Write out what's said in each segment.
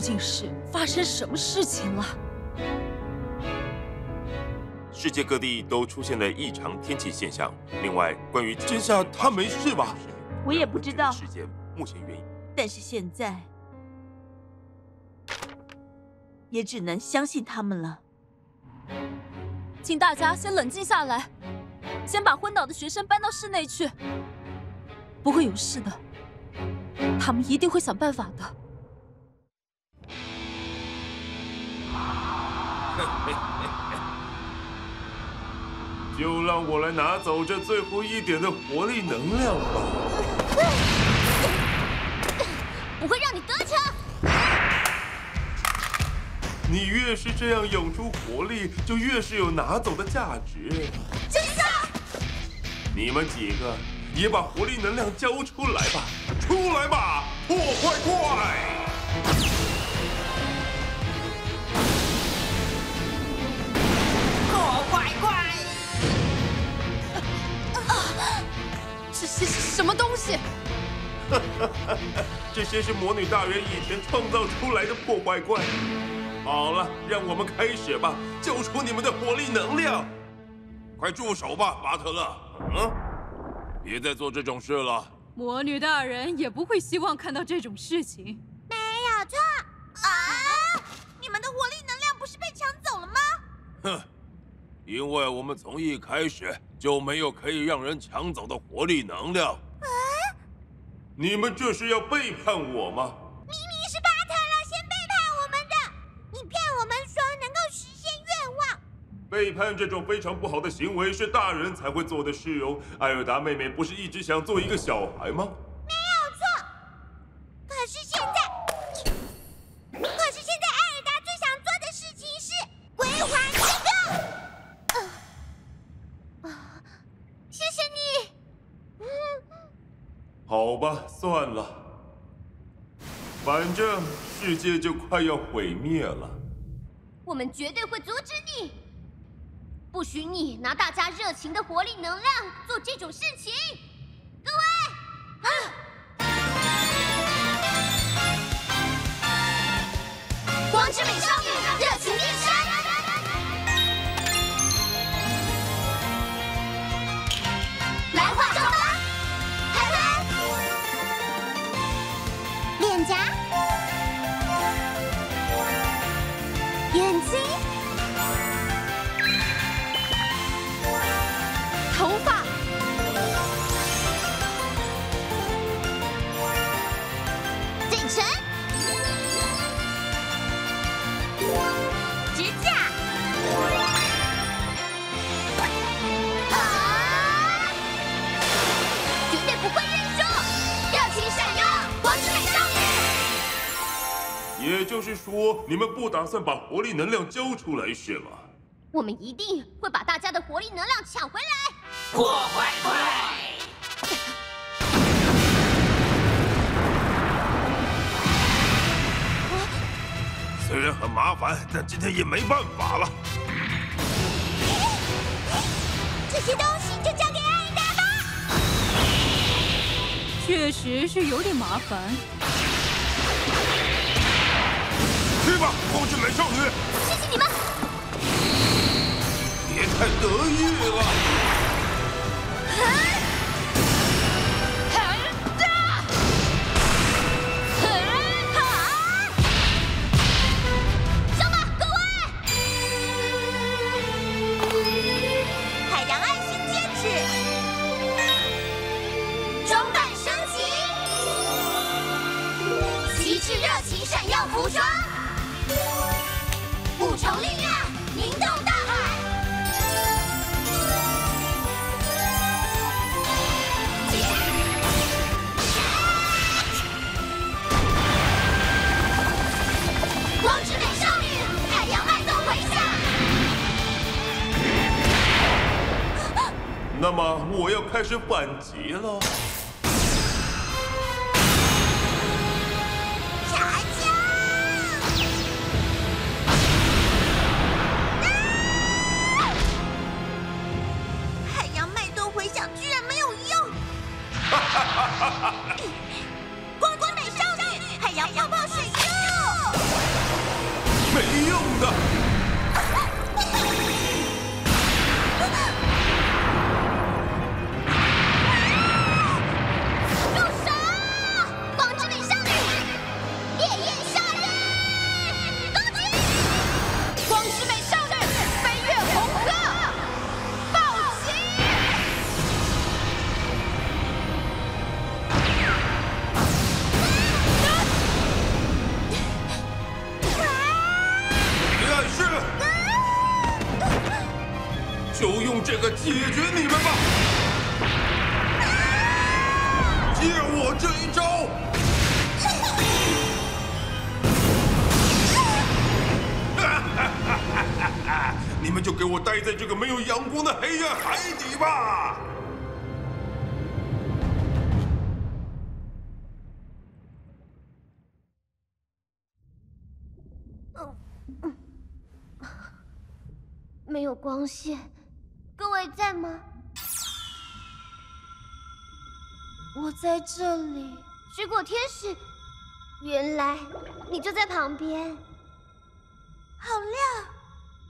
究竟是发生什么事情了？世界各地都出现了异常天气现象。另外，关于真相，他没事吧？我也不知道。事件目前原因，但是现在也只能相信他们了。请大家先冷静下来，先把昏倒的学生搬到室内去，不会有事的。他们一定会想办法的。就让我来拿走这最后一点的活力能量吧。不会让你得逞。你越是这样涌出活力，就越是有拿走的价值。真相。你们几个也把活力能量交出来吧！出来吧，破坏怪！这些是魔女大人以前创造出来的破坏怪。好了，让我们开始吧，交出你们的火力能量！快住手吧，巴特勒！嗯，别再做这种事了。魔女大人也不会希望看到这种事情。没有错。啊！你们的火力能量不是被抢走了吗？哼，因为我们从一开始就没有可以让人抢走的活力能量。啊？你们这是要背叛我吗？明明是巴特拉先背叛我们的你骗我们说能够实现愿望。背叛这种非常不好的行为是大人才会做的事哦艾尔达妹妹不是一直想做一个小孩吗世界就快要毁灭了。我们绝对会阻止你。不许你拿大家热情的活力能量做这种事情，就是说，你们不打算把活力能量交出来是吗？我们一定会把大家的活力能量抢回来。破坏怪！虽然很麻烦，但今天也没办法了。这些东西就交给艾达吧。确实是有点麻烦。去吧，光之美少女！那么我要开始反击了。没有光线，各位在吗？我在这里。水果天使，原来你就在旁边，好亮，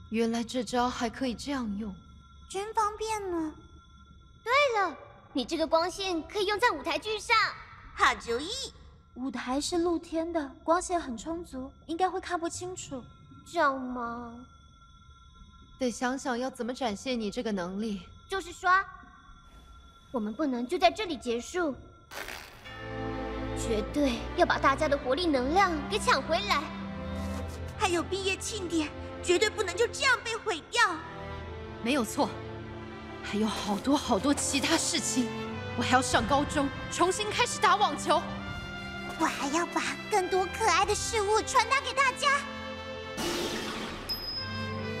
原来这招还可以这样用。真方便呢。对了，你这个光线可以用在舞台剧上，好主意。舞台是露天的，光线很充足，应该会看不清楚。这样吗？得想想要怎么展现你这个能力。就是说，我们不能就在这里结束，绝对要把大家的活力能量给抢回来。还有毕业庆典，绝对不能就这样被毁掉。没有错，还有好多好多其他事情，我还要上高中，重新开始打网球。我还要把更多可爱的事物传达给大家。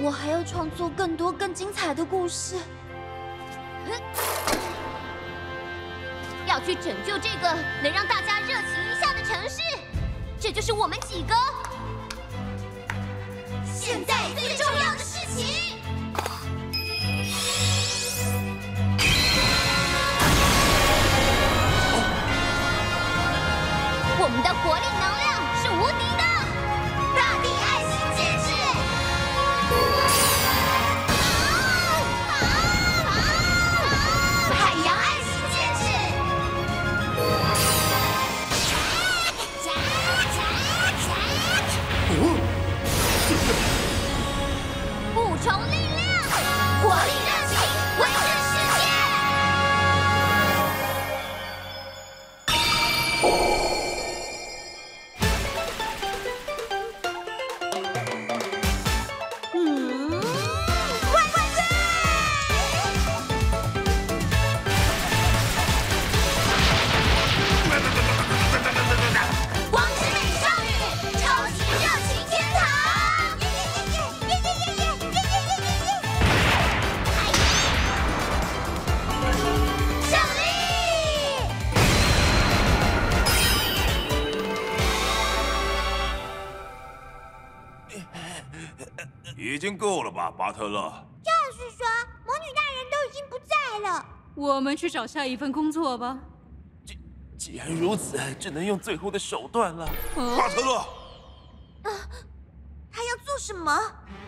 我还要创作更多更精彩的故事。要去拯救这个能让大家热情一下的城市，这就是我们几个吧，巴特勒？就是说，魔女大人都已经不在了。我们去找下一份工作吧。既既然如此，只能用最后的手段了。巴特勒，啊他要做什么？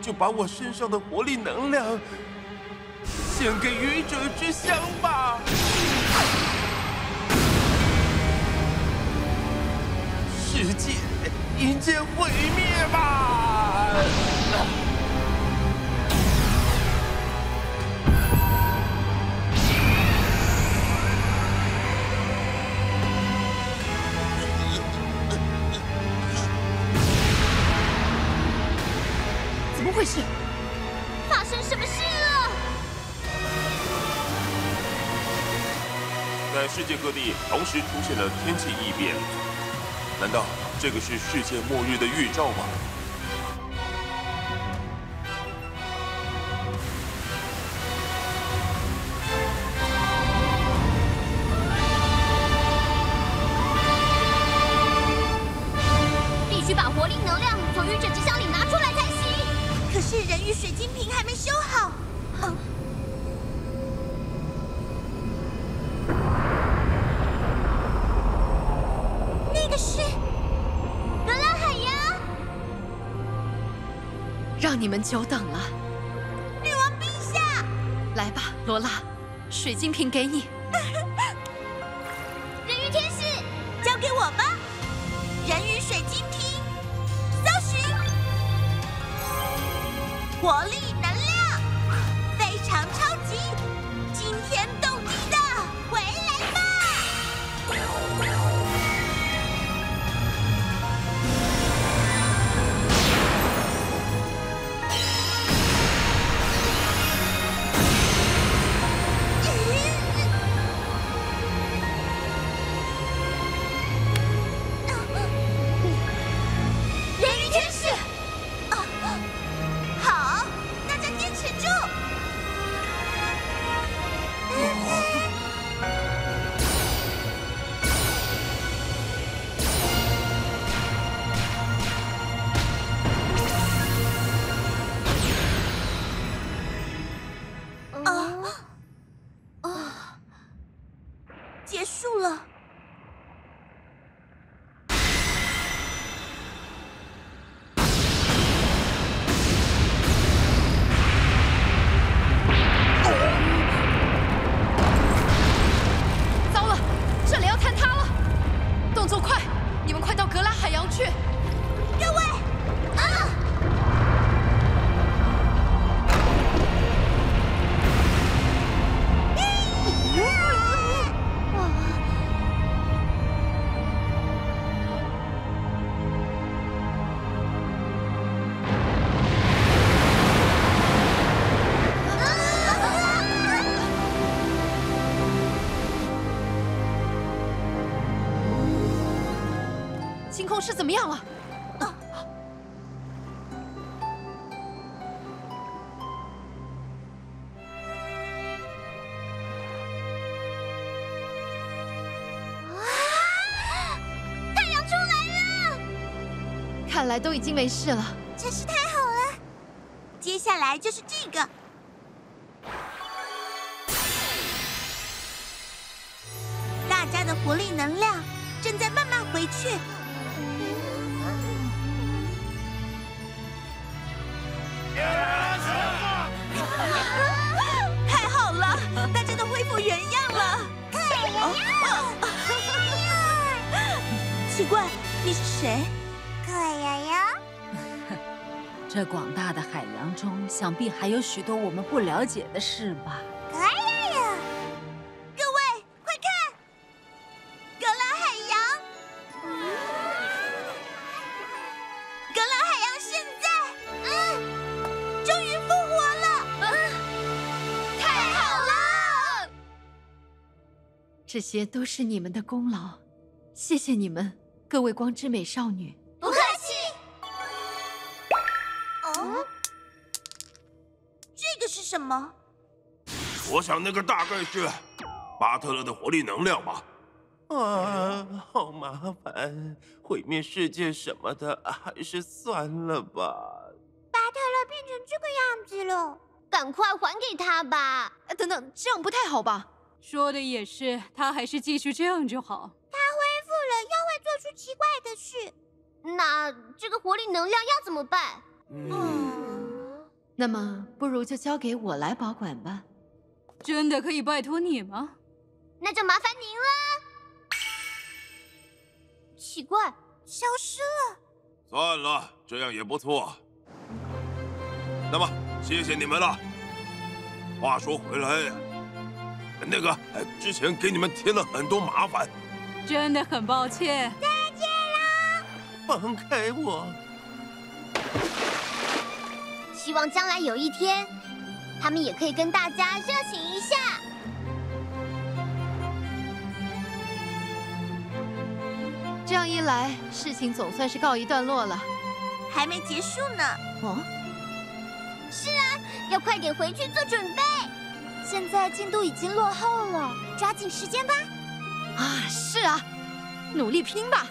就把我身上的活力能量献给愚者之乡吧！世界迎接毁灭吧！发生什么事了？在世界各地同时出现了天气异变，难道这个是世界末日的预兆吗？久等了。女王陛下，来吧，罗拉，水晶瓶给你。人鱼天使，交给我吧。人鱼水晶瓶，搜寻，活力。去。是怎么样了？啊！太阳出来了！看来都已经没事了。真是太好了！接下来就是这个。大家的活力能量正在慢慢回去。谁？可窈窈。这广大的海洋中，想必还有许多我们不了解的事吧？可窈窈。各位，快看，格拉海洋！格兰海洋现在，嗯，终于复活了！嗯，太好了！这些都是你们的功劳，谢谢你们。各位光之美少女，不客气。哦，这个是什么？我想那个大概是巴特勒的活力能量吧。啊，好麻烦，毁灭世界什么的，还是算了吧。巴特勒变成这个样子了，赶快还给他吧。等等，这样不太好吧？说的也是，他还是继续这样就好。做出奇怪的事，那这个活力能量要怎么办？嗯，那么不如就交给我来保管吧。真的可以拜托你吗？那就麻烦您了。奇怪，消失了。算了，这样也不错。那么，谢谢你们了。话说回来，那个之前给你们添了很多麻烦。真的很抱歉。再见啦！放开我！希望将来有一天，他们也可以跟大家热情一下。这样一来，事情总算是告一段落了。还没结束呢。哦？是啊，要快点回去做准备。现在进度已经落后了，抓紧时间吧。啊，是啊，努力拼吧！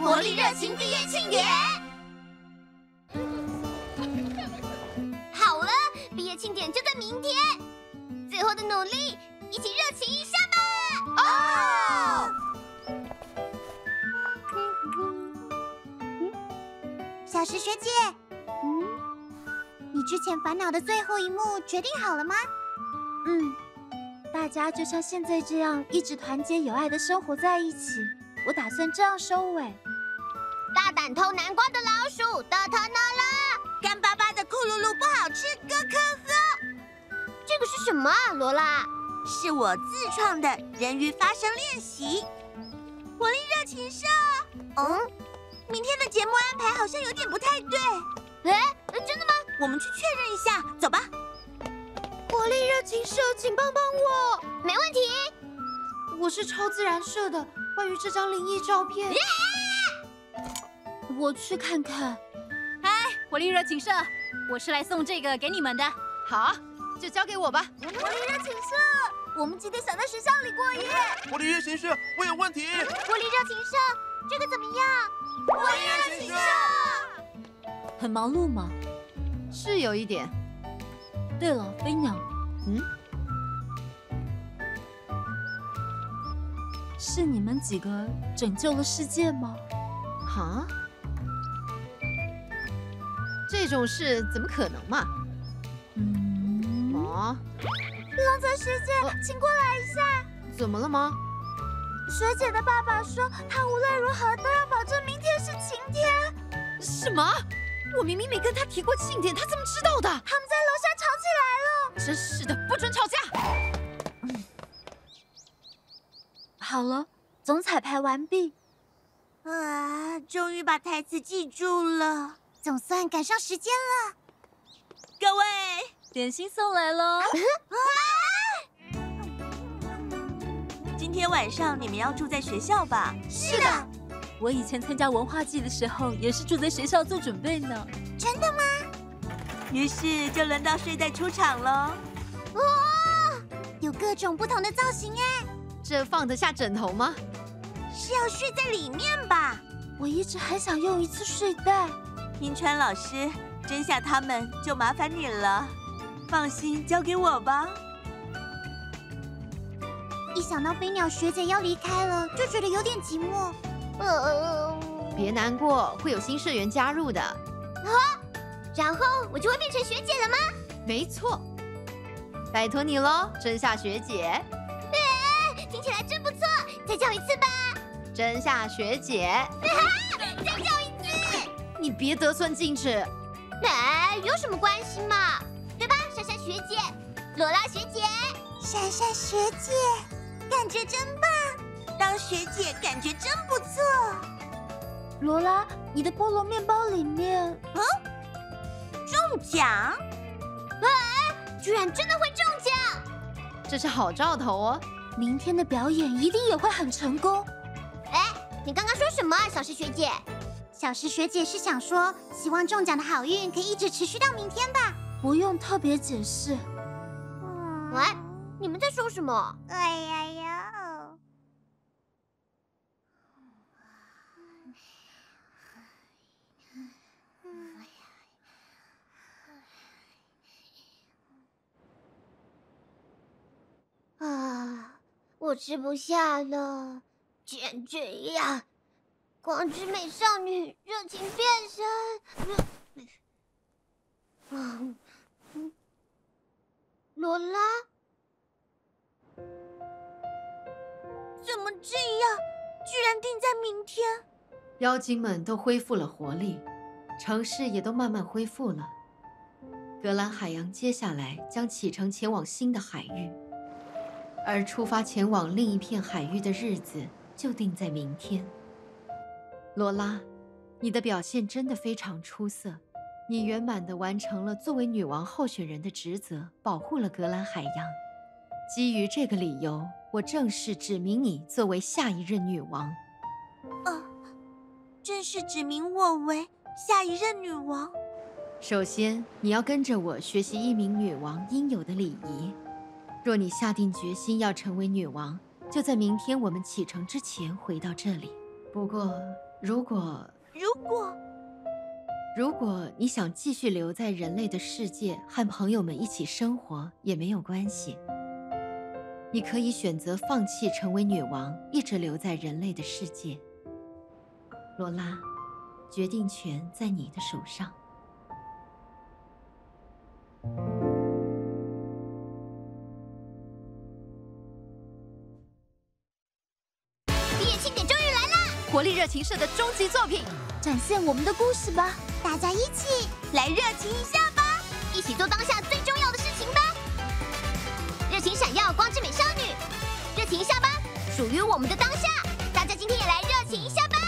活力热情毕业庆典，好了，毕业庆典就在明天，最后的努力，一起热情一下吧！哦，小石学姐，嗯，你之前烦恼的最后一幕决定好了吗？嗯，大家就像现在这样一直团结友爱的生活在一起。我打算这样收尾。大胆偷南瓜的老鼠，到头脑了！干巴巴的库噜噜不好吃，咯咯呵。这个是什么啊，罗拉？是我自创的人鱼发声练习。活力热情社。嗯，明天的节目安排好像有点不太对。哎，真的吗？我们去确认一下，走吧。活力热情社，请帮帮我。没问题。我是超自然社的。关于这张灵异照片，我去看看。嗨，活力热情社，我是来送这个给你们的。好，就交给我吧。活力热情社，我们今天想在学校里过夜。活力热情社，我有问题。活力热情社，这个怎么样？活力热情社，很忙碌吗？是有一点。对了，飞鸟，嗯？是你们几个拯救了世界吗？啊？这种事怎么可能嘛？嗯？哦？浪泽学姐，呃，请过来一下。怎么了吗？学姐的爸爸说，他无论如何都要保证明天是晴天。什么？我明明没跟他提过庆典，他怎么知道的？他们在楼下来了。真是的，不准吵架。好了，总彩排完毕。啊，终于把台词记住了，总算赶上时间了。各位，点心送来了。啊！今天晚上你们要住在学校吧？是的。我以前参加文化祭的时候，也是住在学校做准备呢。真的吗？于是就轮到睡袋出场了。哇，有各种不同的造型哎。这放得下枕头吗？是要睡在里面吧？我一直很想用一次睡袋。银川老师，真夏他们就麻烦你了。放心，交给我吧。一想到飞鸟学姐要离开了，就觉得有点寂寞。呃，别难过，会有新社员加入的。啊，然后我就会变成学姐了吗？没错，拜托你喽，真夏学姐。听起来真不错，再叫一次吧。真夏学姐，再叫一次。你别得寸进尺。哎，有什么关系嘛？对吧，珊珊学姐，罗拉学姐，珊珊学姐，感觉真棒。当学姐感觉真不错。罗拉，你的菠萝面包里面，嗯，中奖？哎，居然真的会中奖，这是好兆头哦。明天的表演一定也会很成功。哎，你刚刚说什么啊，小石学姐？小石学姐是想说，希望中奖的好运可以一直持续到明天吧？不用特别解释。嗯，喂，你们在说什么？哎呀呀！啊。我吃不下了，既然这样，光之美少女热情变身。嗯，嗯，罗拉，怎么这样？居然定在明天？妖精们都恢复了活力，城市也都慢慢恢复了。格兰海洋接下来将启程前往新的海域。而出发前往另一片海域的日子就定在明天。罗拉，你的表现真的非常出色，你圆满地完成了作为女王候选人的职责，保护了格兰海洋。基于这个理由，我正式指明你作为下一任女王。哦，正式指明我为下一任女王。首先，你要跟着我学习一名女王应有的礼仪。若你下定决心要成为女王，就在明天我们启程之前回到这里。不过，如果如果如果你想继续留在人类的世界和朋友们一起生活，也没有关系。你可以选择放弃成为女王，一直留在人类的世界。罗拉，决定权在你的手上。活力热情社的终极作品展现我们的故事吧。大家一起来热情一下吧。一起做当下最重要的事情吧。热情闪耀光之美少女热情一下吧属于我们的当下。大家今天也来热情一下吧。